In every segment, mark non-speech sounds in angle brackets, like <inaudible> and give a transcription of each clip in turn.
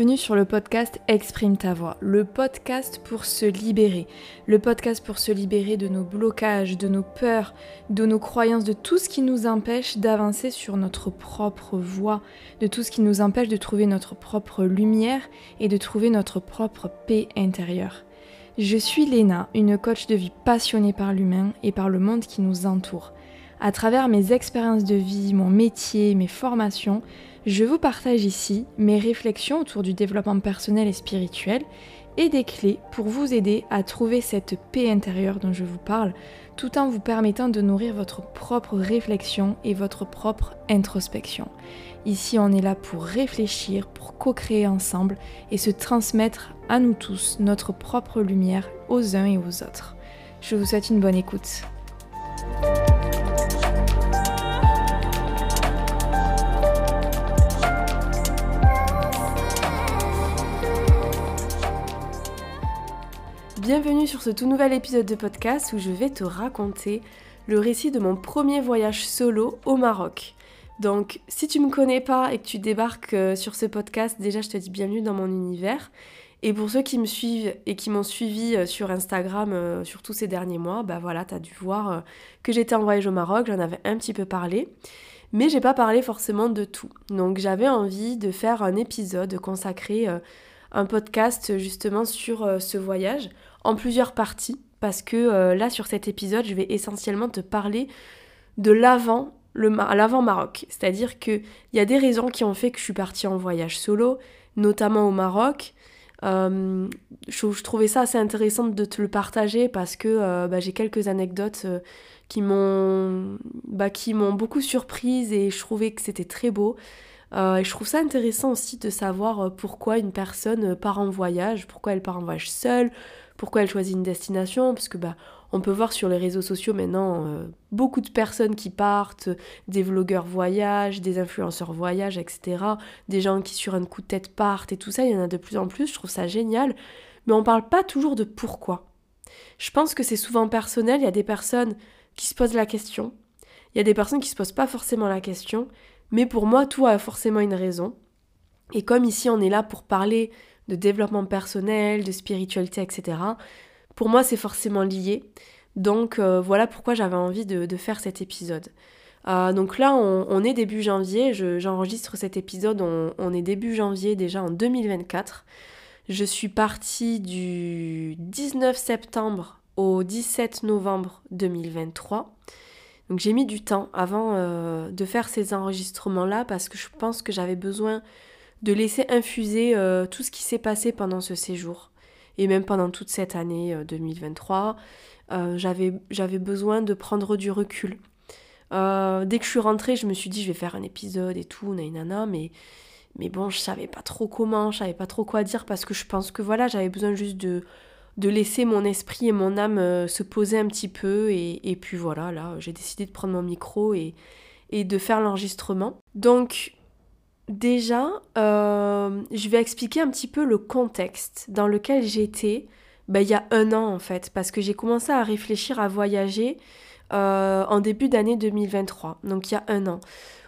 Bienvenue sur le podcast Exprime ta voix, le podcast pour se libérer, le podcast pour se libérer de nos blocages, de nos peurs, de nos croyances, de tout ce qui nous empêche d'avancer sur notre propre voie, de tout ce qui nous empêche de trouver notre propre lumière et de trouver notre propre paix intérieure. Je suis Léna, une coach de vie passionnée par l'humain et par le monde qui nous entoure. À travers mes expériences de vie, mon métier, mes formations, je vous partage ici mes réflexions autour du développement personnel et spirituel et des clés pour vous aider à trouver cette paix intérieure dont je vous parle, tout en vous permettant de nourrir votre propre réflexion et votre propre introspection. Ici, on est là pour réfléchir, pour co-créer ensemble et se transmettre à nous tous notre propre lumière aux uns et aux autres. Je vous souhaite une bonne écoute. Bienvenue sur ce tout nouvel épisode de podcast où je vais te raconter le récit de mon premier voyage solo au Maroc. Donc si tu me connais pas et que tu débarques euh, sur ce podcast, déjà je te dis bienvenue dans mon univers. Et pour ceux qui me suivent et qui m'ont suivi euh, sur Instagram euh, sur tous ces derniers mois, bah voilà, t'as dû voir que j'étais en voyage au Maroc, j'en avais un petit peu parlé. Mais j'ai pas parlé forcément de tout. Donc j'avais envie de faire un épisode consacré un podcast justement sur ce voyage en plusieurs parties parce que euh, là sur cet épisode je vais essentiellement te parler de l'avant l'avant Maroc. C'est-à-dire que il y a des raisons qui ont fait que je suis partie en voyage solo notamment au Maroc. Euh, je, trouvais ça assez intéressant de te le partager parce que euh, bah, j'ai quelques anecdotes qui m'ont bah, qui m'ont beaucoup surprise et je trouvais que c'était très beau. Et je trouve ça intéressant aussi de savoir pourquoi une personne part en voyage, pourquoi elle part en voyage seule, pourquoi elle choisit une destination, parce que bah, on peut voir sur les réseaux sociaux maintenant euh, beaucoup de personnes qui partent, des vlogueurs voyagent, des influenceurs voyagent, etc. Des gens qui sur un coup de tête partent et tout ça, il y en a de plus en plus, je trouve ça génial. Mais on parle pas toujours de pourquoi. Je pense que c'est souvent personnel, il y a des personnes qui se posent la question, il y a des personnes qui se posent pas forcément la question, mais pour moi tout a forcément une raison. Et comme ici on est là pour parler de développement personnel, de spiritualité, etc. Pour moi, c'est forcément lié. Donc euh, voilà pourquoi j'avais envie de, faire cet épisode. Euh, donc là, on, est début janvier, j'enregistre cet épisode, on, est début janvier déjà en 2024. Je suis partie du 19 septembre au 17 novembre 2023. Donc j'ai mis du temps avant euh, de faire ces enregistrements-là parce que je pense que j'avais besoin de laisser infuser euh, tout ce qui s'est passé pendant ce séjour et même pendant toute cette année 2023. Euh, euh, j'avais, besoin de prendre du recul. dès que je suis rentrée, je me suis dit je vais faire un épisode et tout, nana, mais, mais bon, je savais pas trop comment, je savais pas trop quoi dire parce que je pense que voilà, j'avais besoin juste de, de laisser mon esprit et mon âme se poser un petit peu et, et puis voilà, là, j'ai décidé de prendre mon micro et, et de faire l'enregistrement. Donc, Déjà, euh, je vais expliquer un petit peu le contexte dans lequel j'étais ben, il y a un an en fait, parce que j'ai commencé à réfléchir à voyager euh, en début d'année 2023, donc il y a un an.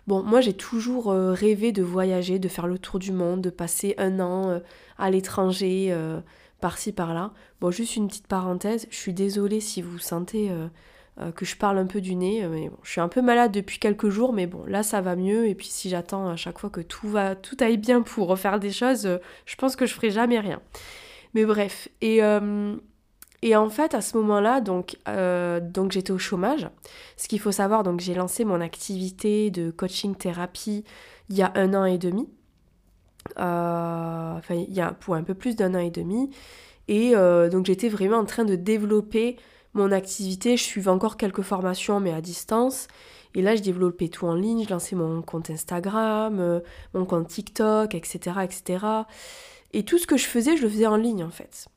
Bon, moi j'ai toujours euh, rêvé de voyager, de faire le tour du monde, de passer un an à l'étranger, par-ci par-là. Bon, juste une petite parenthèse, je suis désolée si vous sentez que je parle un peu du nez. Euh, mais je suis un peu malade depuis quelques jours, mais bon, là ça va mieux. Et puis si j'attends à chaque fois que tout va, tout aille bien pour refaire des choses, euh, je pense que je ferai jamais rien. Mais bref, et, et en fait à ce moment-là, donc, donc j'étais au chômage. Ce qu'il faut savoir, donc j'ai lancé mon activité de coaching thérapie il y a un an et demi. enfin, il y a pour un peu plus d'un an et demi. Et donc j'étais vraiment en train de développer mon activité, je suivais encore quelques formations, mais à distance. Et là, je développais tout en ligne, je lançais mon compte Instagram, euh, mon compte TikTok, etc., etc. Et tout ce que je faisais, je le faisais en ligne, en fait.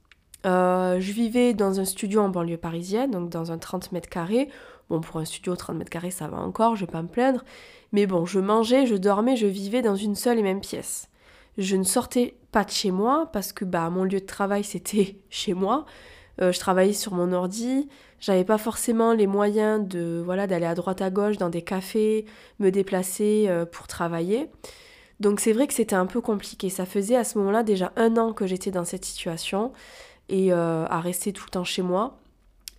Euh, je vivais dans un studio en banlieue parisienne, donc dans un 30 mètres carrés. Bon, pour un studio 30 mètres carrés, ça va encore, je vais pas me plaindre. Mais bon, je mangeais, je dormais, je vivais dans une seule et même pièce. Je ne sortais pas de chez moi parce que bah, mon lieu de travail, <laughs> c'était chez moi. Euh, je travaillais sur mon ordi, j'avais pas forcément les moyens de voilà d'aller à droite à gauche dans des cafés, me déplacer euh, pour travailler. Donc c'est vrai que c'était un peu compliqué. Ça faisait à ce moment-là déjà un an que j'étais dans cette situation et euh, à rester tout le temps chez moi.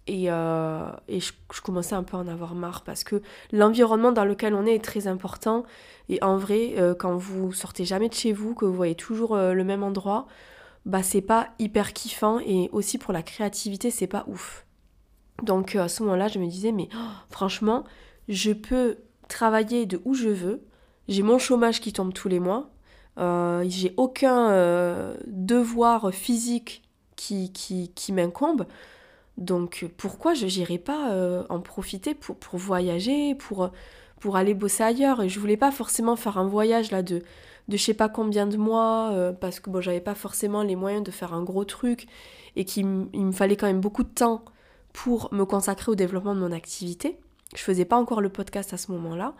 Et, euh, je, commençais un peu à en avoir marre parce que l'environnement dans lequel on est est très important. Et en vrai, quand vous sortez jamais de chez vous, que vous voyez toujours le même endroit, bah c'est pas hyper kiffant et aussi pour la créativité, c'est pas ouf. Donc à ce moment-là, je me disais, mais oh, franchement, je peux travailler de où je veux. J'ai mon chômage qui tombe tous les mois. j'ai aucun devoir physique qui, qui, qui m'incombe. Donc pourquoi je n'irais pas euh, en profiter pour, pour voyager, pour, pour aller bosser ailleurs? Et je voulais pas forcément faire un voyage là de, de je sais pas combien de mois, euh, parce que bon, j'avais pas forcément les moyens de faire un gros truc et qu'il me fallait quand même beaucoup de temps pour me consacrer au développement de mon activité. Je faisais pas encore le podcast à ce moment-là.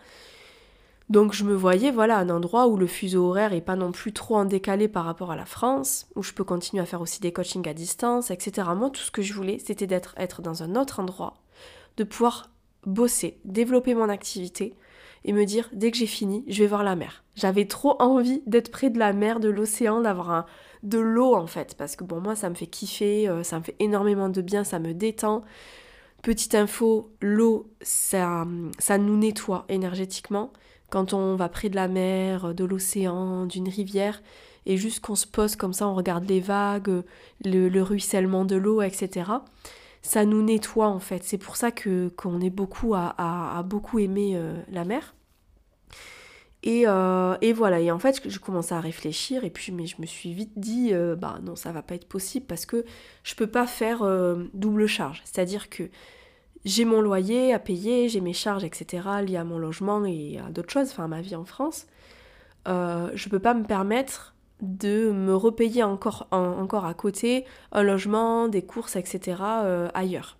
Donc je me voyais voilà un endroit où le fuseau horaire est pas non plus trop en décalé par rapport à la France, où je peux continuer à faire aussi des coachings à distance, etc. Moi tout ce que je voulais c'était d'être être dans un autre endroit, de pouvoir bosser, développer mon activité et me dire dès que j'ai fini je vais voir la mer. J'avais trop envie d'être près de la mer, de l'océan, d'avoir de l'eau en fait, parce que bon moi ça me fait kiffer, euh, ça me fait énormément de bien, ça me détend. Petite info, l'eau ça, ça nous nettoie énergétiquement quand on va près de la mer, de l'océan, d'une rivière, et juste qu'on se pose comme ça, on regarde les vagues, le, ruissellement de l'eau, etc. Ça nous nettoie en fait. C'est pour ça que qu'on est beaucoup à, beaucoup aimer euh, la mer. Euh, et, voilà, et en fait, je commençais à réfléchir, et puis mais je me suis vite dit, euh, bah non, ça va pas être possible parce que je peux pas faire double charge. C'est-à-dire que j'ai mon loyer à payer, j'ai mes charges, etc., liées à mon logement et à d'autres choses, enfin à ma vie en France. Euh, je peux pas me permettre de me repayer encore, encore à côté un logement, des courses, etc. Euh, ailleurs.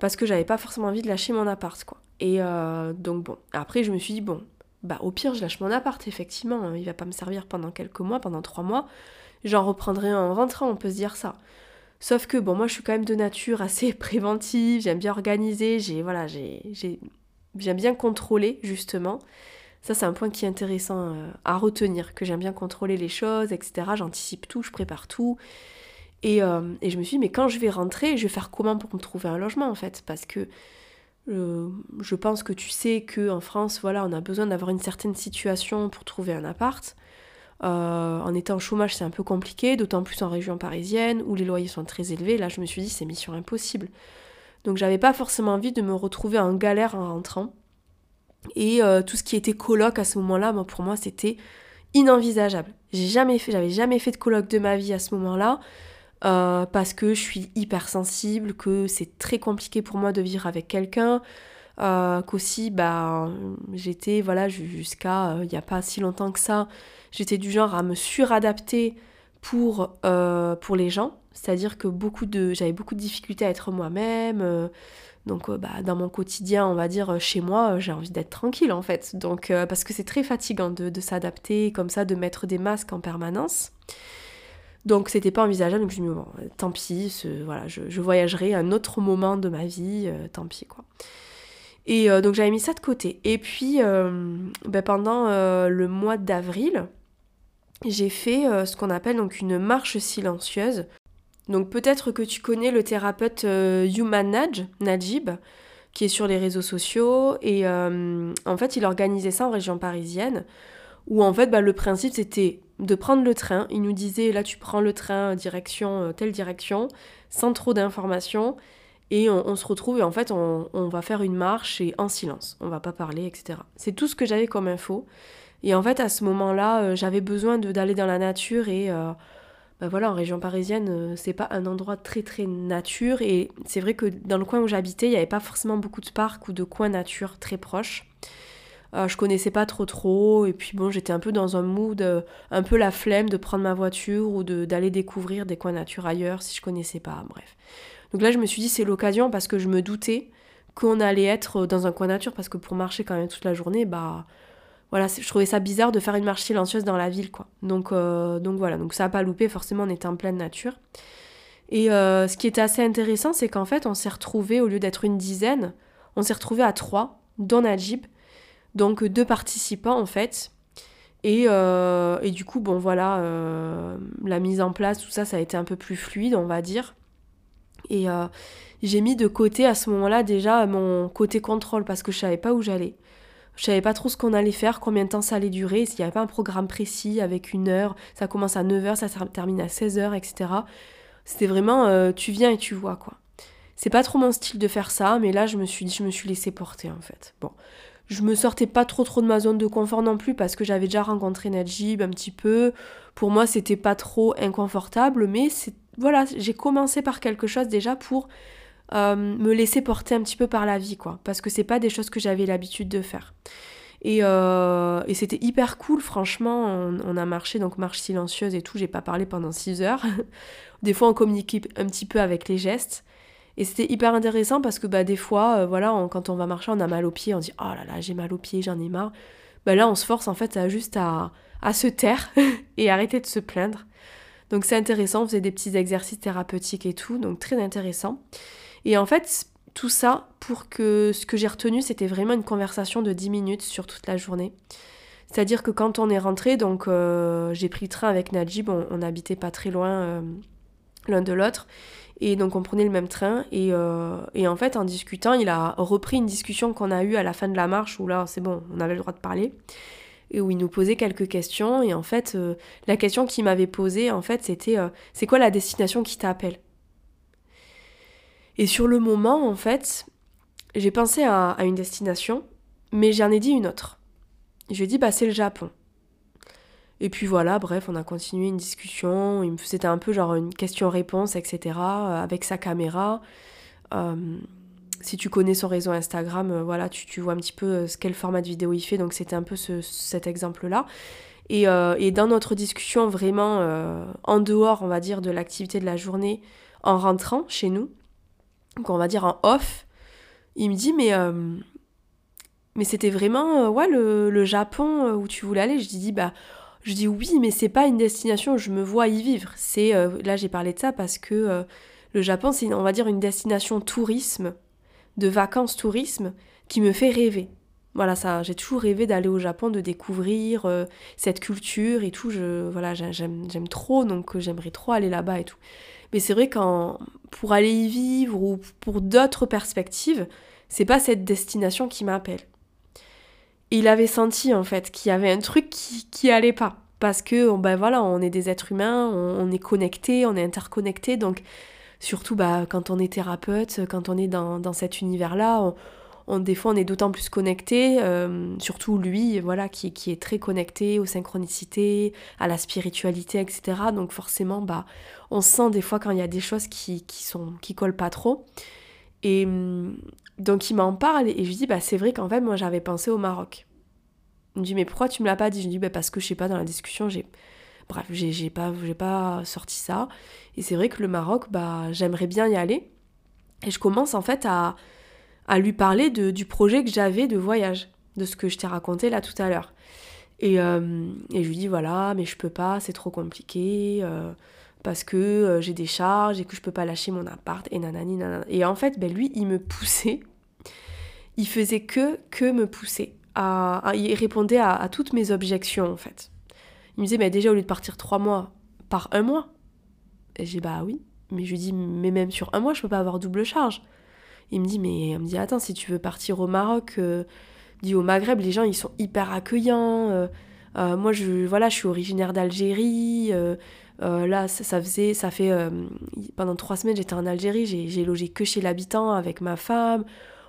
Parce que j'avais pas forcément envie de lâcher mon appart, quoi. Et euh, donc bon, après je me suis dit, bon, bah au pire je lâche mon appart, effectivement, hein. il va pas me servir pendant quelques mois, pendant trois mois, j'en reprendrai en rentrant, on peut se dire ça. Sauf que bon, moi je suis quand même de nature assez <laughs> préventive, j'aime bien organiser, j'ai voilà, j'ai j'aime bien contrôler justement. Ça c'est un point qui est intéressant euh, à retenir, que j'aime bien contrôler les choses, etc. J'anticipe tout, je prépare tout. Et, euh, et, je me suis dit, mais quand je vais rentrer, je vais faire comment pour me trouver un logement en fait? Parce que euh, je pense que tu sais qu'en France, voilà, on a besoin d'avoir une certaine situation pour trouver un appart. Euh, en étant au chômage, c'est un peu compliqué, d'autant plus en région parisienne où les loyers sont très élevés. Là, je me suis dit, c'est mission impossible. Donc, j'avais pas forcément envie de me retrouver en galère en rentrant. Et euh, tout ce qui était coloc à ce moment-là, pour moi, c'était inenvisageable. J'ai jamais fait, j'avais jamais fait de coloc de ma vie à ce moment-là. Euh, parce que je suis hyper sensible, que c'est très compliqué pour moi de vivre avec quelqu'un, qu'aussi bah j'étais voilà jusqu'à il n'y a pas si longtemps que ça j'étais du genre à me suradapter pour, euh, pour les gens. C'est-à-dire que beaucoup de, j'avais beaucoup de difficultés à être moi-même. Euh, donc euh, bah, dans mon quotidien, on va dire chez moi, j'ai envie d'être tranquille en fait. Donc parce que c'est très fatigant de, de s'adapter comme ça, de mettre des masques en permanence. Donc c'était pas envisageable, donc je me dis bon, tant pis, voilà, je, voyagerai un autre moment de ma vie, tant pis quoi. Et donc j'avais mis ça de côté. Et puis bah, pendant le mois d'avril, j'ai fait euh, ce qu'on appelle donc une marche silencieuse. Donc peut-être que tu connais le thérapeute euh, Human Najib, qui est sur les réseaux sociaux. Et euh, en fait, il organisait ça en région parisienne, où en fait, bah, le principe, c'était de prendre le train. Il nous disait, là, tu prends le train direction, telle direction, sans trop d'informations. Et on, se retrouve et en fait, on, va faire une marche et en silence. On va pas parler, etc. C'est tout ce que j'avais comme info. Et en fait, à ce moment-là, euh, j'avais besoin d'aller dans la nature et euh, bah voilà, en région parisienne, euh, c'est pas un endroit très très nature. Et c'est vrai que dans le coin où j'habitais, il n'y avait pas forcément beaucoup de parcs ou de coins nature très proches. Je connaissais pas trop trop et puis bon j'étais un peu dans un mood un peu la flemme de prendre ma voiture ou d'aller découvrir des coins nature ailleurs si je connaissais pas bref donc là je me suis dit c'est l'occasion parce que je me doutais qu'on allait être dans un coin nature parce que pour marcher quand même toute la journée bah voilà, je trouvais ça bizarre de faire une marche silencieuse dans la ville, quoi. Donc, euh, donc voilà, donc ça n'a pas loupé, forcément on était en pleine nature. Et euh, ce qui était assez intéressant, c'est qu'en fait on s'est retrouvés, au lieu d'être une dizaine, on s'est retrouvés à trois, dont Najib, donc deux participants en fait. Et, euh, et, du coup, bon voilà, la mise en place, tout ça, ça a été un peu plus fluide, on va dire. Et j'ai mis de côté à ce moment-là déjà mon côté contrôle parce que je savais pas où j'allais. Je savais pas trop ce qu'on allait faire, combien de temps ça allait durer, s'il n'y avait pas un programme précis avec une heure, ça commence à 9h, ça termine à 16h, etc. C'était vraiment euh, tu viens et tu vois quoi. C'est pas trop mon style de faire ça, mais là je me suis dit, je me suis laissé porter en fait. Bon, je me sortais pas trop trop de ma zone de confort non plus parce que j'avais déjà rencontré Najib un petit peu. Pour moi, c'était pas trop inconfortable, mais voilà, j'ai commencé par quelque chose déjà pour euh, me laisser porter un petit peu par la vie, quoi. Parce que c'est pas des choses que j'avais l'habitude de faire. Et, euh, et c'était hyper cool, franchement. On, a marché, donc marche silencieuse et tout. J'ai pas parlé pendant 6 heures. <laughs> des fois, on communiquait un petit peu avec les gestes. Et c'était hyper intéressant parce que bah, des fois, euh, voilà, quand on va marcher, on a mal aux pieds. On dit Oh là là, j'ai mal aux pieds, j'en ai marre. Bah, là, on se force en fait à, juste à, à se taire <laughs> et arrêter de se plaindre. Donc c'est intéressant, on faisait des petits exercices thérapeutiques et tout, donc très intéressant. Et en fait, tout ça pour que ce que j'ai retenu, c'était vraiment une conversation de 10 minutes sur toute la journée. C'est-à-dire que quand on est rentré, donc euh, j'ai pris le train avec Najib, on, n'habitait pas très loin euh, l'un de l'autre. Et donc on prenait le même train. Et, euh, et, en fait, en discutant, il a repris une discussion qu'on a eue à la fin de la marche, où là, c'est bon, on avait le droit de parler. Et où il nous posait quelques questions. Et en fait, la question qu'il m'avait posée, en fait, c'était c'est quoi la destination qui t'appelle? Et sur le moment, en fait, j'ai pensé à, une destination, mais j'en ai dit une autre. Je lui ai dit, bah c'est le Japon. Et puis voilà, bref, on a continué une discussion. C'était un peu genre une question-réponse, etc. Euh, avec sa caméra. Euh, si tu connais son réseau Instagram, euh, voilà, tu, vois un petit peu ce quel format de vidéo il fait. Donc c'était un peu cet exemple-là. Et, et, dans notre discussion vraiment en dehors, on va dire, de l'activité de la journée, en rentrant chez nous, donc on va dire en off, il me dit mais mais c'était vraiment ouais le, Japon euh, où tu voulais aller? Je dis bah je dis oui mais c'est pas une destination où je me vois y vivre. C'est là j'ai parlé de ça parce que le Japon c'est on va dire une destination tourisme de vacances tourisme qui me fait rêver. Voilà ça, j'ai toujours rêvé d'aller au Japon, de découvrir cette culture et tout. Je voilà j'aime trop donc j'aimerais trop aller là-bas et tout. Mais c'est vrai qu'en pour aller y vivre ou pour d'autres perspectives, c'est pas cette destination qui m'appelle. Il avait senti en fait qu'il y avait un truc qui, qui allait pas. Parce que ben voilà, on est des êtres humains, on, est connectés, on est interconnectés, donc surtout bah, quand on est thérapeute, quand on est dans, dans cet univers-là, on, des fois on est d'autant plus connecté, euh, surtout lui, voilà, qui, qui, est très connecté aux synchronicités, à la spiritualité, etc. Donc forcément, bah, on sent des fois quand il y a des choses qui, qui sont qui collent pas trop. Et hum, donc il m'en parle et je lui dis bah c'est vrai qu'en fait moi j'avais pensé au Maroc. Il me dit mais pourquoi tu me l'as pas dit? Je lui dis bah parce que je sais pas dans la discussion j'ai bref j'ai pas j'ai pas sorti ça. Et c'est vrai que le Maroc bah j'aimerais bien y aller. Et je commence en fait à à lui parler de, du projet que j'avais de voyage de ce que je t'ai raconté là tout à l'heure. Et, euh, et je lui dis voilà mais je peux pas c'est trop compliqué euh, parce que euh, j'ai des charges et que je peux pas lâcher mon appart et nanana. Et en fait, ben lui, il me poussait. Il faisait que, que me pousser. À, il répondait à, toutes mes objections, en fait. Il me disait, mais déjà, au lieu de partir trois mois, par un mois. Et j'ai bah oui. Mais je lui dis, mais même sur un mois, je peux pas avoir double charge. Il me dit, mais il me dit, attends, si tu veux partir au Maroc, euh, dit au Maghreb, les gens, ils sont hyper accueillants. Euh, moi, je, voilà, je suis originaire d'Algérie. Euh, là, ça, faisait, ça fait euh, pendant trois semaines, j'étais en Algérie, j'ai logé que chez l'habitant avec ma femme,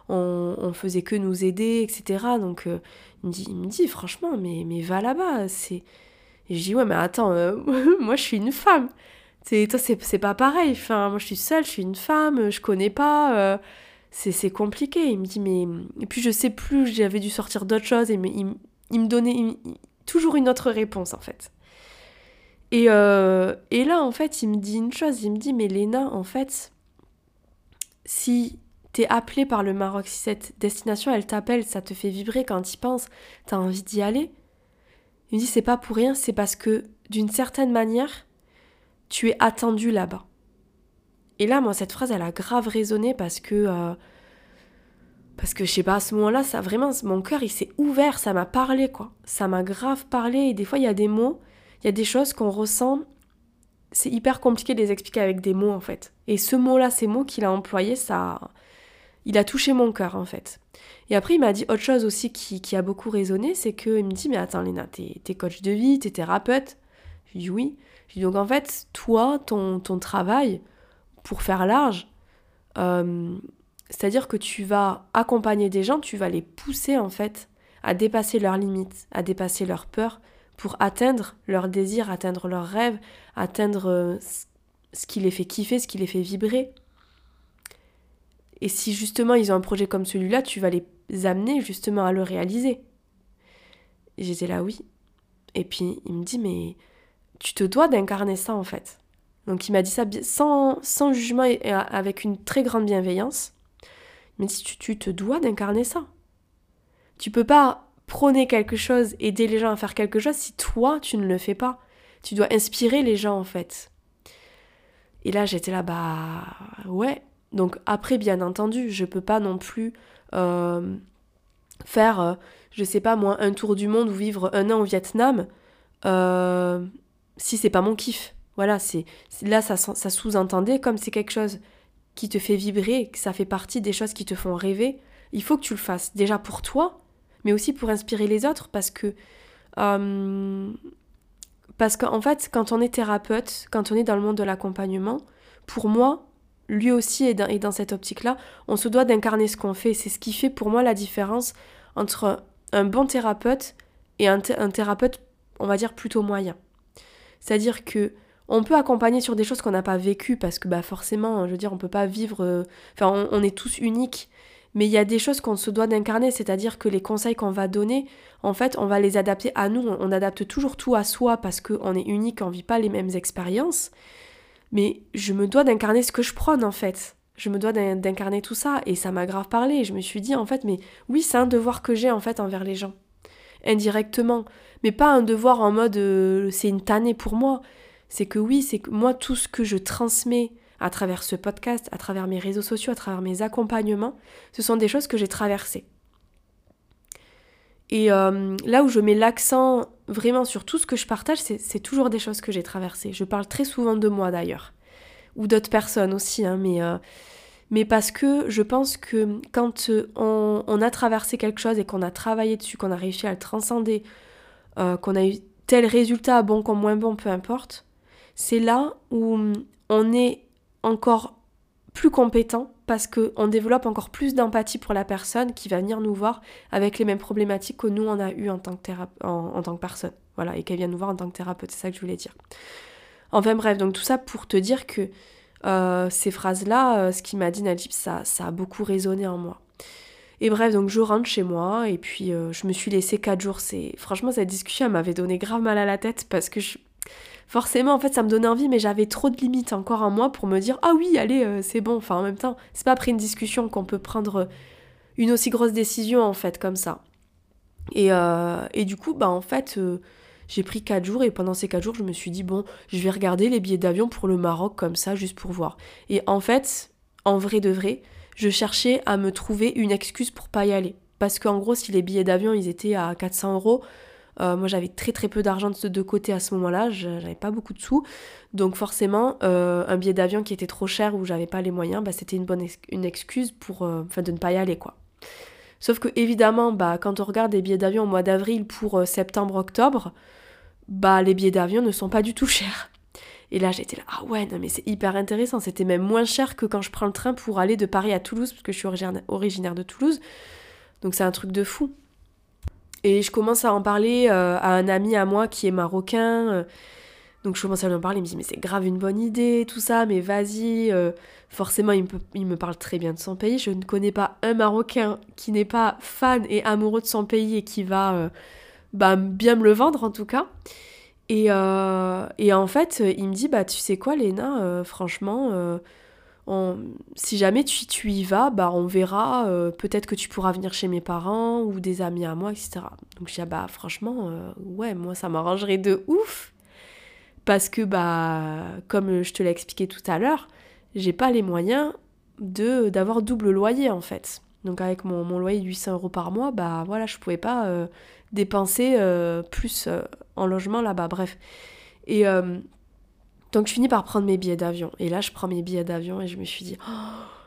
on, on, faisait que nous aider, etc. Donc euh, il, me dit, il me dit, franchement, mais, mais va là-bas. c'est Et je dis, ouais, mais attends, <laughs> moi je suis une femme. C'est, toi, c'est pas pareil. Enfin, moi je suis seule, je suis une femme, je connais pas. c'est compliqué. Il me dit, mais. Et puis je sais plus, j'avais dû sortir d'autres choses, et il, il me donnait toujours une autre réponse en fait. Et, euh, et là, en fait, il me dit une chose, il me dit, mais Léna, en fait, si t'es appelé par le Maroc, si cette destination, elle t'appelle, ça te fait vibrer quand tu y penses, t'as envie d'y aller, il me dit, c'est pas pour rien, c'est parce que, d'une certaine manière, tu es attendu là-bas. Et là, moi, cette phrase, elle a grave résonné parce que... Euh, parce que je sais pas, à ce moment-là, ça vraiment, mon cœur il s'est ouvert, ça m'a parlé quoi. Ça m'a grave parlé et des fois il y a des mots, il y a des choses qu'on ressent, c'est hyper compliqué de les expliquer avec des mots en fait. Et ce mot-là, ces mots qu'il a employés, ça, il a touché mon cœur en fait. Et après, il m'a dit autre chose aussi qui, a beaucoup résonné, c'est qu'il me dit, mais attends Léna, t'es, es coach de vie, t'es thérapeute. Je dis oui. Je dis donc en fait, toi, ton, ton travail, pour faire large, euh, c'est-à-dire que tu vas accompagner des gens, tu vas les pousser en fait à dépasser leurs limites, à dépasser leurs peurs pour atteindre leurs désirs, atteindre leurs rêves, atteindre euh, ce qui les fait kiffer, ce qui les fait vibrer. Et si justement ils ont un projet comme celui-là, tu vas les amener justement à le réaliser. J'étais là, oui. Et puis il me dit, mais tu te dois d'incarner ça en fait. Donc il m'a dit ça sans, sans jugement et avec une très grande bienveillance. Mais si tu, te dois d'incarner ça. Tu peux pas prôner quelque chose, aider les gens à faire quelque chose si toi tu ne le fais pas. Tu dois inspirer les gens en fait. Et là j'étais là, bah ouais. Donc après bien entendu, je peux pas non plus euh, faire, euh, je sais pas moi, un tour du monde ou vivre un an au Vietnam euh, si c'est pas mon kiff. Voilà, c'est là ça, ça sous-entendait comme c'est quelque chose qui te fait vibrer, que ça fait partie des choses qui te font rêver, il faut que tu le fasses. Déjà pour toi, mais aussi pour inspirer les autres, parce que. Euh, parce qu'en fait, quand on est thérapeute, quand on est dans le monde de l'accompagnement, pour moi, lui aussi est dans, dans cette optique-là, on se doit d'incarner ce qu'on fait. C'est ce qui fait pour moi la différence entre un bon thérapeute et un, un thérapeute, on va dire, plutôt moyen. C'est-à-dire que on peut accompagner sur des choses qu'on n'a pas vécues parce que bah forcément, je veux dire, on peut pas vivre. Euh, enfin, on, est tous uniques. Mais il y a des choses qu'on se doit d'incarner, c'est-à-dire que les conseils qu'on va donner, en fait, on va les adapter à nous. On, adapte toujours tout à soi parce qu'on est unique, on vit pas les mêmes expériences. Mais je me dois d'incarner ce que je prône, en fait. Je me dois d'incarner tout ça. Et ça m'a grave parlé. je me suis dit, en fait, mais oui, c'est un devoir que j'ai, en fait, envers les gens. Indirectement. Mais pas un devoir en mode euh, c'est une tannée pour moi c'est que oui, c'est que moi, tout ce que je transmets à travers ce podcast, à travers mes réseaux sociaux, à travers mes accompagnements, ce sont des choses que j'ai traversées. Et euh, là où je mets l'accent vraiment sur tout ce que je partage, c'est toujours des choses que j'ai traversées. Je parle très souvent de moi d'ailleurs, ou d'autres personnes aussi, hein, mais, euh, parce que je pense que quand on, on, a traversé quelque chose et qu'on a travaillé dessus, qu'on a réussi à le transcender, euh, qu'on a eu tel résultat, bon comme moins bon, peu importe, c'est là où on est encore plus compétent parce qu'on développe encore plus d'empathie pour la personne qui va venir nous voir avec les mêmes problématiques que nous on a eu en tant que, personne. Voilà, et qu'elle vient nous voir en tant que thérapeute, c'est ça que je voulais dire. Enfin bref, donc tout ça pour te dire que euh, ces phrases-là, euh, ce qui m'a dit Najib, ça, ça a beaucoup résonné en moi. Et bref, donc je rentre chez moi et puis euh, je me suis laissé 4 jours. C'est Franchement, cette discussion m'avait donné grave mal à la tête parce que je, forcément, en fait, ça me donnait envie, mais j'avais trop de limites encore en moi pour me dire ah oui, allez, euh, c'est bon. Enfin, en même temps, c'est pas après une discussion qu'on peut prendre euh, une aussi grosse décision en fait comme ça. Et, euh, et du coup, bah en fait, j'ai pris 4 jours et pendant ces 4 jours, je me suis dit bon, je vais regarder les billets d'avion pour le Maroc comme ça, juste pour voir. Et en fait, en vrai de vrai, je cherchais à me trouver une excuse pour pas y aller. Parce qu'en gros, si les billets d'avion ils étaient à 400 euros, euh, moi, j'avais très très peu d'argent de côté à ce moment-là, j'avais pas beaucoup de sous. Donc forcément, euh, un billet d'avion qui était trop cher ou j'avais pas les moyens, bah, c'était une bonne excuse pour, euh, de ne pas y aller, quoi. Sauf que évidemment, bah, quand on regarde des billets d'avion au mois d'avril pour septembre-octobre, bah, les billets d'avion ne sont pas du tout chers. Et là, j'étais là, ah ouais, non, mais c'est hyper intéressant. C'était même moins cher que quand je prends le train pour aller de Paris à Toulouse, parce que je suis originaire de Toulouse. Donc c'est un truc de fou. Et je commence à en parler euh, à un ami à moi qui est marocain. Euh. donc je commence à lui en parler, il me dit mais c'est grave une bonne idée, tout ça, mais vas-y. Euh. forcément, il me, parle très bien de son pays. Je ne connais pas un Marocain qui n'est pas fan et amoureux de son pays et qui va bah, bien me le vendre en tout cas. Et, et en fait, il me dit bah tu sais quoi Léna, franchement si jamais tu, y vas, bah on verra, euh, peut-être que tu pourras venir chez mes parents ou des amis à moi, etc. Donc je dis, ah bah franchement, euh, ouais, moi ça m'arrangerait de ouf. Parce que, bah, comme je te l'ai expliqué tout à l'heure, j'ai pas les moyens de d'avoir double loyer en fait. Donc avec mon, loyer de 800 euros par mois, bah voilà, je pouvais pas euh, dépenser plus en logement là-bas. Bref. Et donc je finis par prendre mes billets d'avion. Et là, je prends mes billets d'avion et je me suis dit, oh,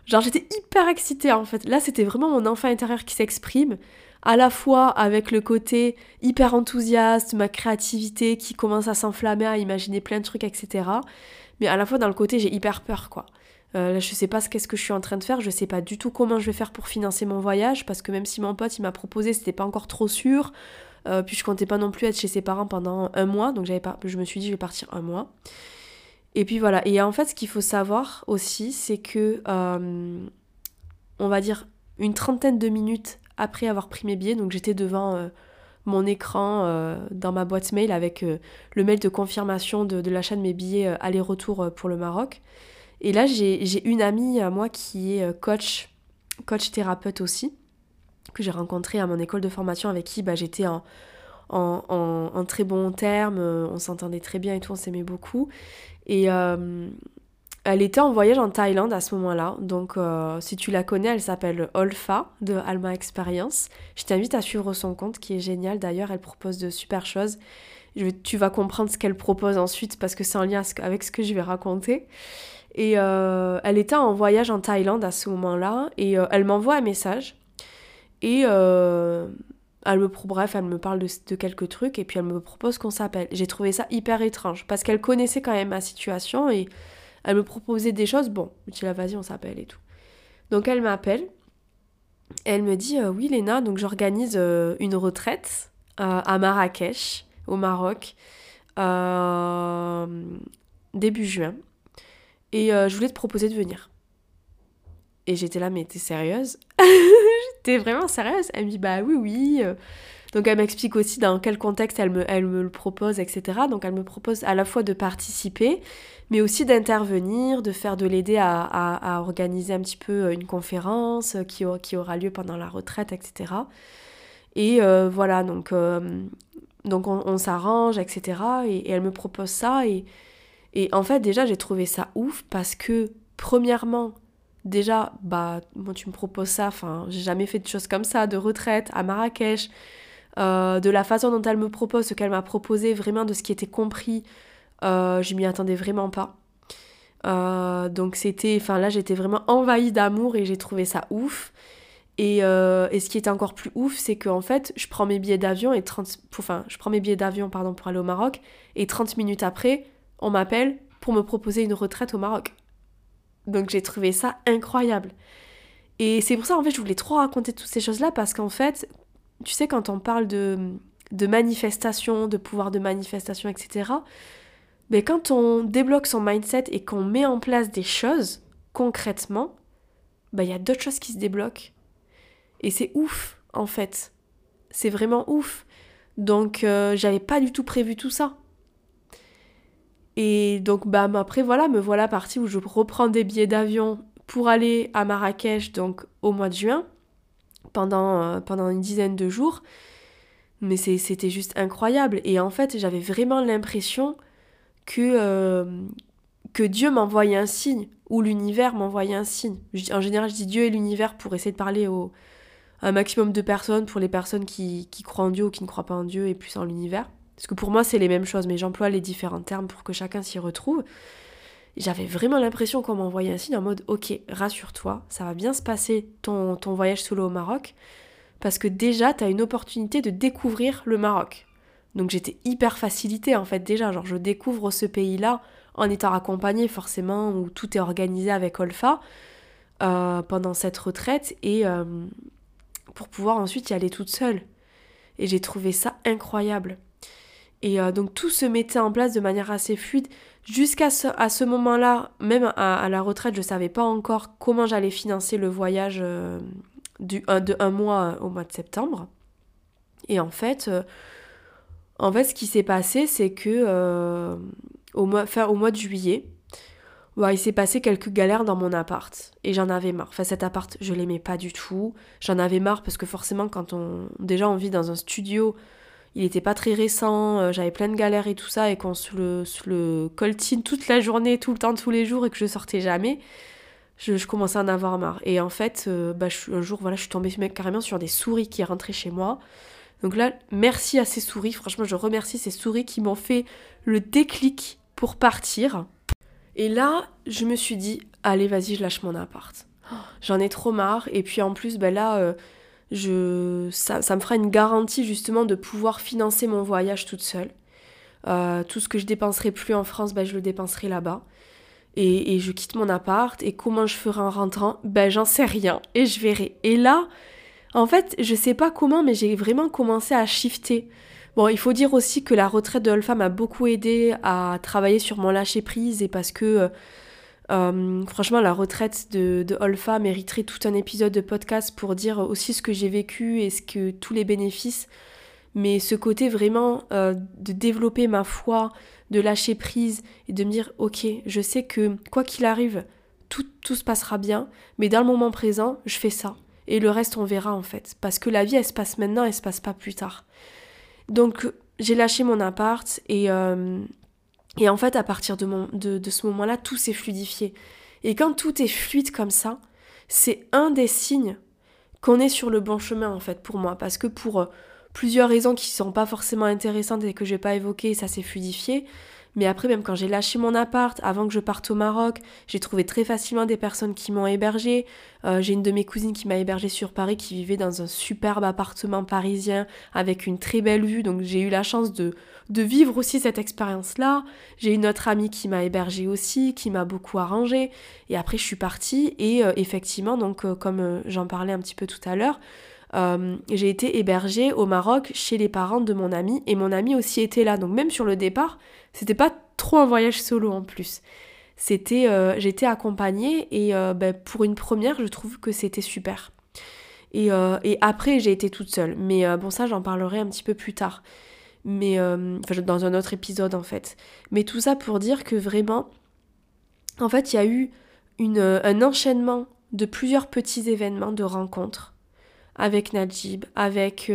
genre j'étais hyper excitée en fait. Là, c'était vraiment mon enfant intérieur qui s'exprime, à la fois avec le côté hyper enthousiaste, ma créativité qui commence à s'enflammer, à imaginer plein de trucs, etc. Mais à la fois dans le côté, j'ai hyper peur quoi. Euh, je sais pas ce qu'est-ce que je suis en train de faire, je sais pas du tout comment je vais faire pour financer mon voyage, parce que même si mon pote il m'a proposé, c'était pas encore trop sûr. Euh, puis je comptais pas non plus être chez ses parents pendant un mois, donc j'avais pas, je me suis dit je vais partir un mois. Et puis voilà. Et en fait, ce qu'il faut savoir aussi, c'est que euh, on va dire une trentaine de minutes après avoir pris mes billets, donc j'étais devant mon écran dans ma boîte mail avec le mail de confirmation de, l'achat de mes billets aller-retour pour le Maroc. Et là, j'ai une amie à moi qui est euh, coach, coach thérapeute aussi, que j'ai rencontrée à mon école de formation avec qui bah, j'étais en, en, très bon terme, euh, on s'entendait très bien et tout, on s'aimait beaucoup. Et euh, elle était en voyage en Thaïlande à ce moment-là. Donc, si tu la connais, elle s'appelle Olfa de Alma Experience. Je t'invite à suivre son compte qui est génial. D'ailleurs, elle propose de super choses. tu vas comprendre ce qu'elle propose ensuite parce que c'est en lien avec ce que je vais raconter. Et euh, elle était en voyage en Thaïlande à ce moment-là. Et euh, elle m'envoie un message. Et euh, elle me, bref, elle me parle de, quelques trucs. Et puis elle me propose qu'on s'appelle. J'ai trouvé ça hyper étrange. Parce qu'elle connaissait quand même ma situation. Et elle me proposait des choses. Bon, je dis là, vas-y, on s'appelle et tout. Donc elle m'appelle. Elle me dit Oui, Léna, donc j'organise une retraite à Marrakech, au Maroc, début juin. Et euh, je voulais te proposer de venir. Et j'étais là, mais t'es sérieuse? <laughs> J'étais vraiment sérieuse? Elle me dit, bah oui, oui. Euh. Donc elle m'explique aussi dans quel contexte elle me, elle me le propose, etc. Donc elle me propose à la fois de participer, mais aussi d'intervenir, de faire de l'aider à, à, organiser un petit peu euh, une conférence qui, qui aura lieu pendant la retraite, etc. Et voilà, donc, donc on, s'arrange, etc. Et, et, elle me propose ça. Et, et en fait, déjà, j'ai trouvé ça ouf parce que, premièrement, déjà, bah, moi, tu me proposes ça, enfin, j'ai jamais fait de choses comme ça, de retraite à Marrakech, euh, de la façon dont elle me propose, ce qu'elle m'a proposé, vraiment de ce qui était compris, euh, je m'y attendais vraiment pas. Euh, donc c'était, enfin là j'étais vraiment envahie d'amour et j'ai trouvé ça ouf. Et, et, ce qui était encore plus ouf, c'est qu'en fait, je prends mes billets d'avion et 30, enfin, je prends mes billets d'avion pardon pour aller au Maroc et 30 minutes après, on m'appelle pour me proposer une retraite au Maroc. Donc j'ai trouvé ça incroyable. Et c'est pour ça, en fait, je voulais trop raconter toutes ces choses-là parce qu'en fait, tu sais, quand on parle de, de manifestation, de pouvoir de manifestation, etc., mais quand on débloque son mindset et qu'on met en place des choses concrètement, bah, il y a d'autres choses qui se débloquent. Et c'est ouf, en fait. C'est vraiment ouf. Donc, euh, j'avais pas du tout prévu tout ça. Et donc, bah, après, voilà, me voilà partie où je reprends des billets d'avion pour aller à Marrakech, donc au mois de juin, pendant, euh, pendant une dizaine de jours. Mais c'était juste incroyable. Et en fait, j'avais vraiment l'impression que, euh, que Dieu m'envoyait un signe, ou l'univers m'envoyait un signe. En général, je dis Dieu et l'univers pour essayer de parler au, un maximum de personnes, pour les personnes qui, qui croient en Dieu ou qui ne croient pas en Dieu, et plus en l'univers. Parce que pour moi, c'est les mêmes choses, mais j'emploie les différents termes pour que chacun s'y retrouve. J'avais vraiment l'impression qu'on m'envoyait un signe en mode Ok, rassure-toi, ça va bien se passer ton, ton voyage solo au Maroc, parce que déjà, tu as une opportunité de découvrir le Maroc. Donc j'étais hyper facilitée en fait déjà, genre je découvre ce pays-là en étant accompagnée forcément, où tout est organisé avec Olfa euh, pendant cette retraite, et euh, pour pouvoir ensuite y aller toute seule. Et j'ai trouvé ça incroyable. Et euh, donc tout se mettait en place de manière assez fluide. Jusqu'à ce, à ce moment-là, même à, la retraite, je ne savais pas encore comment j'allais financer le voyage euh, du, de un mois au mois de septembre. Et en fait, euh, en fait ce qui s'est passé, c'est que au, mois, au mois de juillet, il s'est passé quelques galères dans mon appart. Et j'en avais marre. Enfin, cet appart, je l'aimais pas du tout. J'en avais marre parce que forcément, quand on. Déjà, on vit dans un studio il était pas très récent, euh, j'avais plein de galères et tout ça, et qu'on se le, le coltine toute la journée, tout le temps, tous les jours, et que je sortais jamais, je, commençais à en avoir marre. Et en fait, euh, bah, un jour, voilà, je suis tombée carrément sur des souris qui rentraient chez moi. Donc là, merci à ces souris. Franchement, je remercie ces souris qui m'ont fait le déclic pour partir. Et là, je me suis dit, allez, vas-y, je lâche mon appart. J'en ai trop marre. Et puis en plus, ben là, euh, je, ça, me fera une garantie justement de pouvoir financer mon voyage toute seule. Euh, tout ce que je dépenserai plus en France, ben, je le dépenserai là-bas. Et, je quitte mon appart. Et comment je ferai en rentrant? Ben j'en sais rien. Et je verrai. Et là, en fait, je sais pas comment, mais j'ai vraiment commencé à shifter. Bon, il faut dire aussi que la retraite de Olfa m'a beaucoup aidé à travailler sur mon lâcher prise et parce que euh, franchement, la retraite de, de Olfa mériterait tout un épisode de podcast pour dire aussi ce que j'ai vécu et ce que tous les bénéfices. Mais ce côté vraiment euh, de développer ma foi, de lâcher prise et de me dire ok, je sais que quoi qu'il arrive, tout, tout se passera bien, mais dans le moment présent, je fais ça. Et le reste, on verra en fait. Parce que la vie, elle se passe maintenant, elle se passe pas plus tard. Donc, j'ai lâché mon appart et, euh, et en fait, à partir de, ce moment-là, tout s'est fluidifié. Et quand tout est fluide comme ça, c'est un des signes qu'on est sur le bon chemin, en fait, pour moi. Parce que pour euh, plusieurs raisons qui sont pas forcément intéressantes et que je vais pas évoquer, ça s'est fluidifié. Mais après, même quand j'ai lâché mon appart, avant que je parte au Maroc, j'ai trouvé très facilement des personnes qui m'ont hébergé. Euh, j'ai une de mes cousines qui m'a hébergé sur Paris, qui vivait dans un superbe appartement parisien avec une très belle vue. Donc j'ai eu la chance de, de vivre aussi cette expérience-là. J'ai une autre amie qui m'a hébergé aussi, qui m'a beaucoup arrangé. Et après, je suis partie. Et euh, effectivement, donc euh, comme j'en parlais un petit peu tout à l'heure, j'ai été hébergée au Maroc chez les parents de mon ami et mon ami aussi était là. Donc même sur le départ, c'était pas trop un voyage solo en plus. C'était, euh, j'étais accompagnée et euh, ben, pour une première, je trouve que c'était super. Et, euh, après, j'ai été toute seule. Mais bon, ça, j'en parlerai un petit peu plus tard. Mais dans un autre épisode en fait. Mais tout ça pour dire que vraiment, en fait, il y a eu une, un enchaînement de plusieurs petits événements de rencontres avec Najib, avec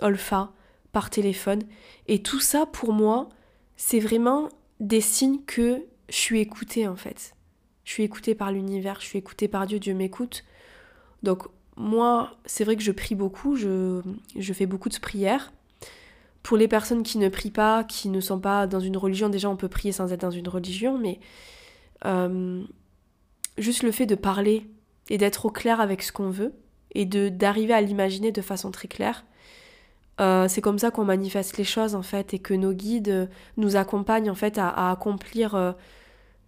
Olfa par téléphone. Et tout ça, pour moi, c'est vraiment des signes que je suis écoutée en fait. Je suis écoutée par l'univers, je suis écoutée par Dieu, Dieu m'écoute. Donc moi, c'est vrai que je prie beaucoup, je, fais beaucoup de prières. Pour les personnes qui ne prient pas, qui ne sont pas dans une religion, déjà on peut prier sans être dans une religion, mais euh, juste le fait de parler et d'être au clair avec ce qu'on veut et de d'arriver à l'imaginer de façon très claire, euh, c'est comme ça qu'on manifeste les choses en fait et que nos guides nous accompagnent en fait à, accomplir euh,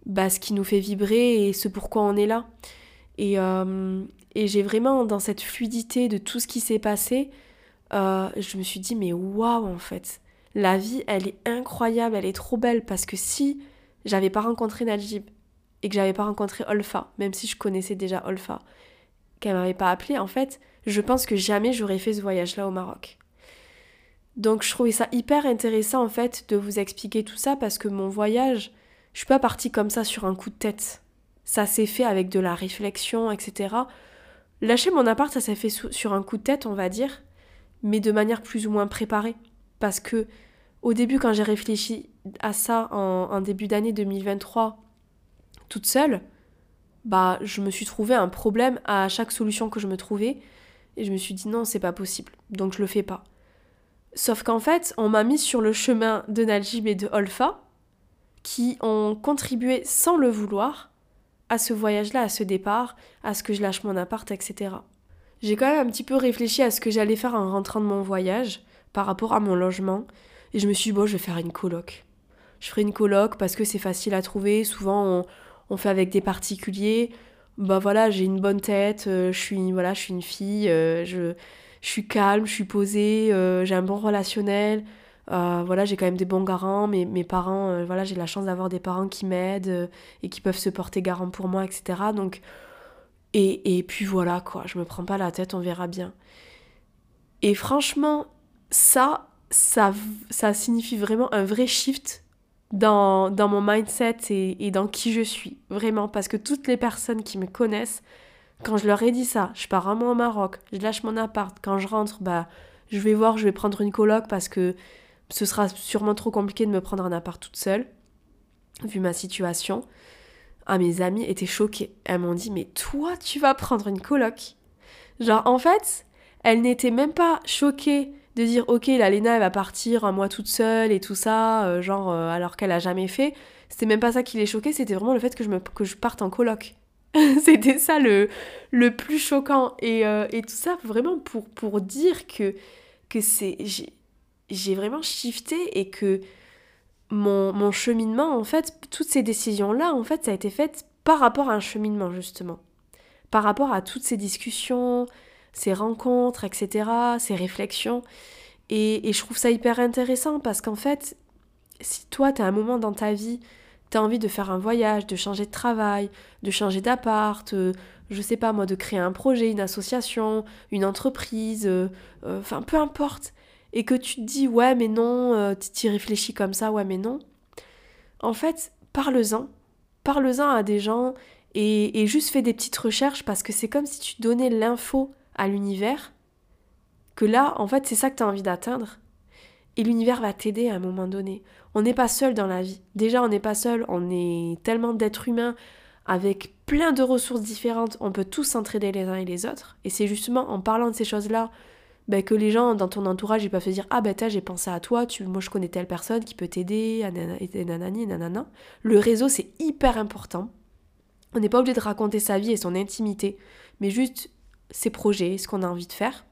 bah, ce qui nous fait vibrer et ce pourquoi on est là. Et, euh, et j'ai vraiment dans cette fluidité de tout ce qui s'est passé, je me suis dit mais waouh en fait, la vie elle est incroyable, elle est trop belle parce que si j'avais pas rencontré Najib et que j'avais pas rencontré Olfa, même si je connaissais déjà Olfa, qu'elle m'avait pas appelé en fait, je pense que jamais j'aurais fait ce voyage là au Maroc. Donc je trouvais ça hyper intéressant en fait de vous expliquer tout ça parce que mon voyage, je suis pas partie comme ça sur un coup de tête. Ça s'est fait avec de la réflexion, etc. Lâcher mon appart, ça s'est fait sur un coup de tête, on va dire, mais de manière plus ou moins préparée. Parce que au début, quand j'ai réfléchi à ça en, en début d'année 2023, toute seule, bah je me suis trouvé un problème à chaque solution que je me trouvais et je me suis dit non, c'est pas possible, donc je le fais pas. Sauf qu'en fait, on m'a mis sur le chemin de Najib et de Olfa, qui ont contribué sans le vouloir à ce voyage-là, à ce départ, à ce que je lâche mon appart, etc. J'ai quand même un petit peu réfléchi à ce que j'allais faire en rentrant de mon voyage par rapport à mon logement, et je me suis dit, bon, je vais faire une coloc. Je ferai une coloc parce que c'est facile à trouver, souvent on, fait avec des particuliers. Bah voilà, j'ai une bonne tête, euh, je suis voilà, je suis une fille, euh, je suis calme, je suis posée, euh, j'ai un bon relationnel. Voilà, j'ai quand même des bons garants. Mes, mes parents, voilà, j'ai la chance d'avoir des parents qui m'aident et qui peuvent se porter garant pour moi, etc. Donc, et, et puis voilà, quoi, je me prends pas la tête, on verra bien. Et franchement, ça, ça, ça signifie vraiment un vrai shift dans, dans mon mindset et, et dans qui je suis. Vraiment, parce que toutes les personnes qui me connaissent quand je leur ai dit ça, je pars un au Maroc, je lâche mon appart, quand je rentre, bah, je vais voir, je vais prendre une coloc parce que ce sera sûrement trop compliqué de me prendre un appart toute seule, vu ma situation. ah, mes amis étaient choquées. Elles m'ont dit, mais toi, tu vas prendre une coloc Genre, en fait, elles n'étaient même pas choquées de dire, ok, la Léna, elle va partir un mois toute seule et tout ça, euh, genre, euh, alors qu'elle a jamais fait. C'était même pas ça qui les choquait, c'était vraiment le fait que je, me, que je parte en coloc. <laughs> c'était ça le, le plus choquant. Et, euh, et, tout ça vraiment pour, pour dire que, que c'est j'ai vraiment shifté et que mon, mon, cheminement, en fait, toutes ces décisions-là, en fait, ça a été fait par rapport à un cheminement, justement. Par rapport à toutes ces discussions, ces rencontres, etc., ces réflexions. Et, et je trouve ça hyper intéressant parce qu'en fait, si toi, tu as un moment dans ta vie, tu as envie de faire un voyage, de changer de travail, de changer d'appart, euh, je sais pas moi, de créer un projet, une association, une entreprise, euh, euh, enfin peu importe, et que tu te dis ouais mais non, euh, tu y réfléchis comme ça, ouais mais non, en fait, parle-en. Parle-en à des gens et, juste fais des petites recherches parce que c'est comme si tu donnais l'info à l'univers que là, en fait, c'est ça que tu as envie d'atteindre. Et l'univers va t'aider à un moment donné. On n'est pas seul dans la vie. Déjà, on n'est pas seul, on est tellement d'êtres humains avec plein de ressources différentes, on peut tous s'entraider les uns et les autres. Et c'est justement en parlant de ces choses-là ben, que les gens dans ton entourage ils peuvent se dire ah ben j'ai pensé à toi tu moi je connais telle personne qui peut t'aider nanani nanana le réseau c'est hyper important on n'est pas obligé de raconter sa vie et son intimité mais juste ses projets ce qu'on a envie de faire.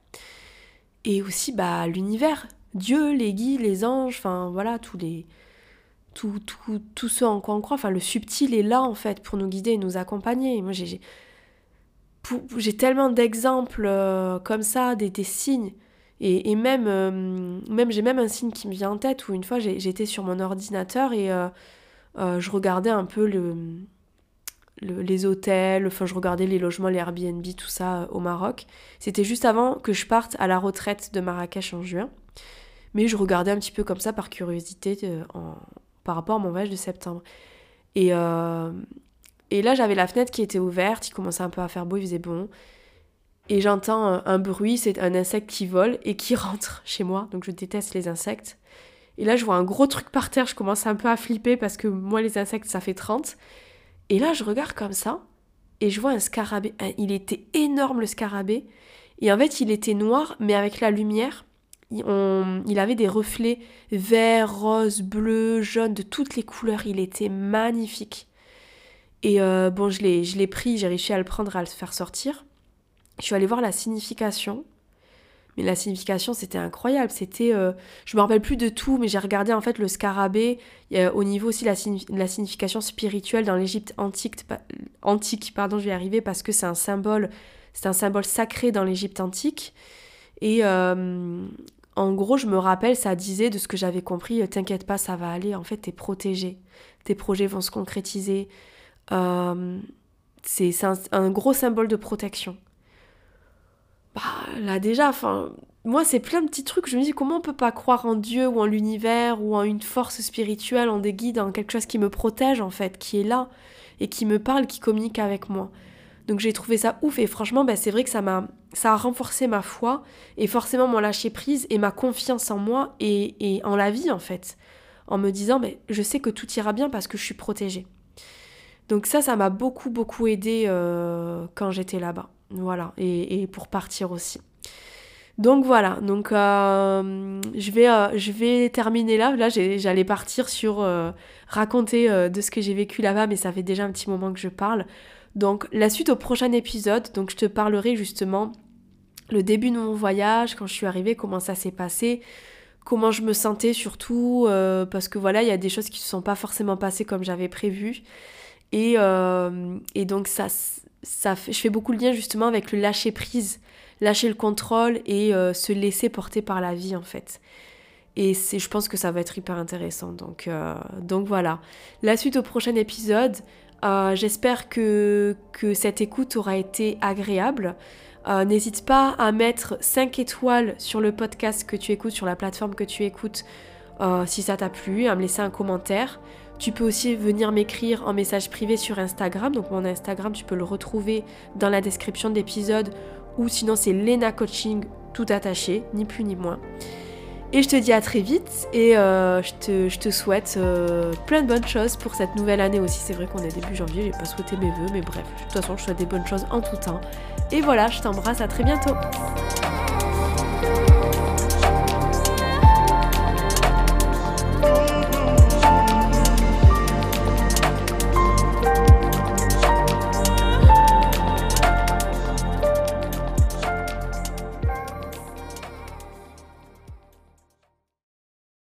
Et aussi bah l'univers. Dieu les guides les anges enfin voilà tous les tout, tout, tout ce en quoi on croit. Enfin le subtil est là en fait pour nous guider et nous accompagner. Moi j'ai j'ai tellement d'exemples euh, comme ça, des, des signes. Et, et même, euh, même j'ai même un signe qui me vient en tête où une fois j'étais sur mon ordinateur et euh, je regardais un peu le, les hôtels, enfin je regardais les logements, les Airbnb, tout ça au Maroc. C'était juste avant que je parte à la retraite de Marrakech en juin. Mais je regardais un petit peu comme ça par curiosité en, par rapport à mon voyage de septembre. Et, et là, j'avais la fenêtre qui était ouverte, il commençait un peu à faire beau, il faisait bon. Et j'entends un, bruit, c'est un insecte qui vole et qui <laughs> rentre chez moi. Donc je déteste les insectes. Et là, je vois un gros truc par terre, je commence un peu à flipper parce que moi, les insectes, ça fait 30. Et là, je regarde comme ça et je vois un scarabée. Il était énorme, le scarabée. Et en fait, il était noir, mais avec la lumière, il avait des reflets vert, rose, bleu, jaune, de toutes les couleurs. Il était magnifique. Et euh, bon, je l'ai, je l'ai pris, j'ai réussi à le prendre, à le faire sortir. Je suis allée voir la signification. Mais la signification, c'était incroyable. C'était, euh, je me rappelle plus de tout, mais j'ai regardé en fait le scarabée. au niveau aussi la, la signification spirituelle dans l'Égypte antique, antique, pardon, je vais y arriver parce que c'est un symbole, c'est un symbole sacré dans l'Égypte antique. Et euh, en gros, je me rappelle, ça disait de ce que j'avais compris, t'inquiète pas, ça va aller. En fait, t'es protégé. Tes projets vont se concrétiser. Euh, c'est un, gros symbole de protection. Bah, là déjà, enfin, moi c'est plein de petits trucs, je me dis comment on peut pas croire en Dieu ou en l'univers ou en une force spirituelle, en des guides, en quelque chose qui me protège en fait, qui est là et qui me parle, qui communique avec moi. Donc j'ai trouvé ça ouf et franchement bah, c'est vrai que ça m'a ça a renforcé ma foi et forcément mon lâcher prise et ma confiance en moi et, en la vie en fait. En me disant je sais que tout ira bien parce que je suis protégée. Donc ça, ça m'a beaucoup, beaucoup aidé euh, quand j'étais là-bas. Voilà, et, pour partir aussi. Donc voilà, donc euh, je, vais, euh, je vais terminer là. Là, j'allais partir sur raconter de ce que j'ai vécu là-bas, mais ça fait déjà un petit moment que je parle. Donc la suite au prochain épisode, donc je te parlerai justement le début de mon voyage, quand je suis arrivée, comment ça s'est passé, comment je me sentais surtout, parce que voilà, il y a des choses qui ne se sont pas forcément passées comme j'avais prévu. Et, euh, et donc ça, je fais beaucoup le lien justement avec le lâcher prise, lâcher le contrôle et euh, se laisser porter par la vie en fait. Et je pense que ça va être hyper intéressant. Donc, euh, voilà. La suite au prochain épisode. j'espère que, que cette écoute aura été agréable. N'hésite pas à mettre 5 étoiles sur le podcast que tu écoutes, sur la plateforme que tu écoutes, si ça t'a plu, à me laisser un commentaire. Tu peux aussi venir m'écrire en message privé sur Instagram. Donc mon Instagram, tu peux le retrouver dans la description de l'épisode ou sinon c'est Lena Coaching tout attaché, ni plus ni moins. Et je te dis à très vite et euh, je, te, souhaite euh, plein de bonnes choses pour cette nouvelle année aussi. C'est vrai qu'on est début janvier, j'ai pas souhaité mes vœux, mais bref, de toute façon, je souhaite des bonnes choses en tout temps. Et voilà, je t'embrasse, à très bientôt.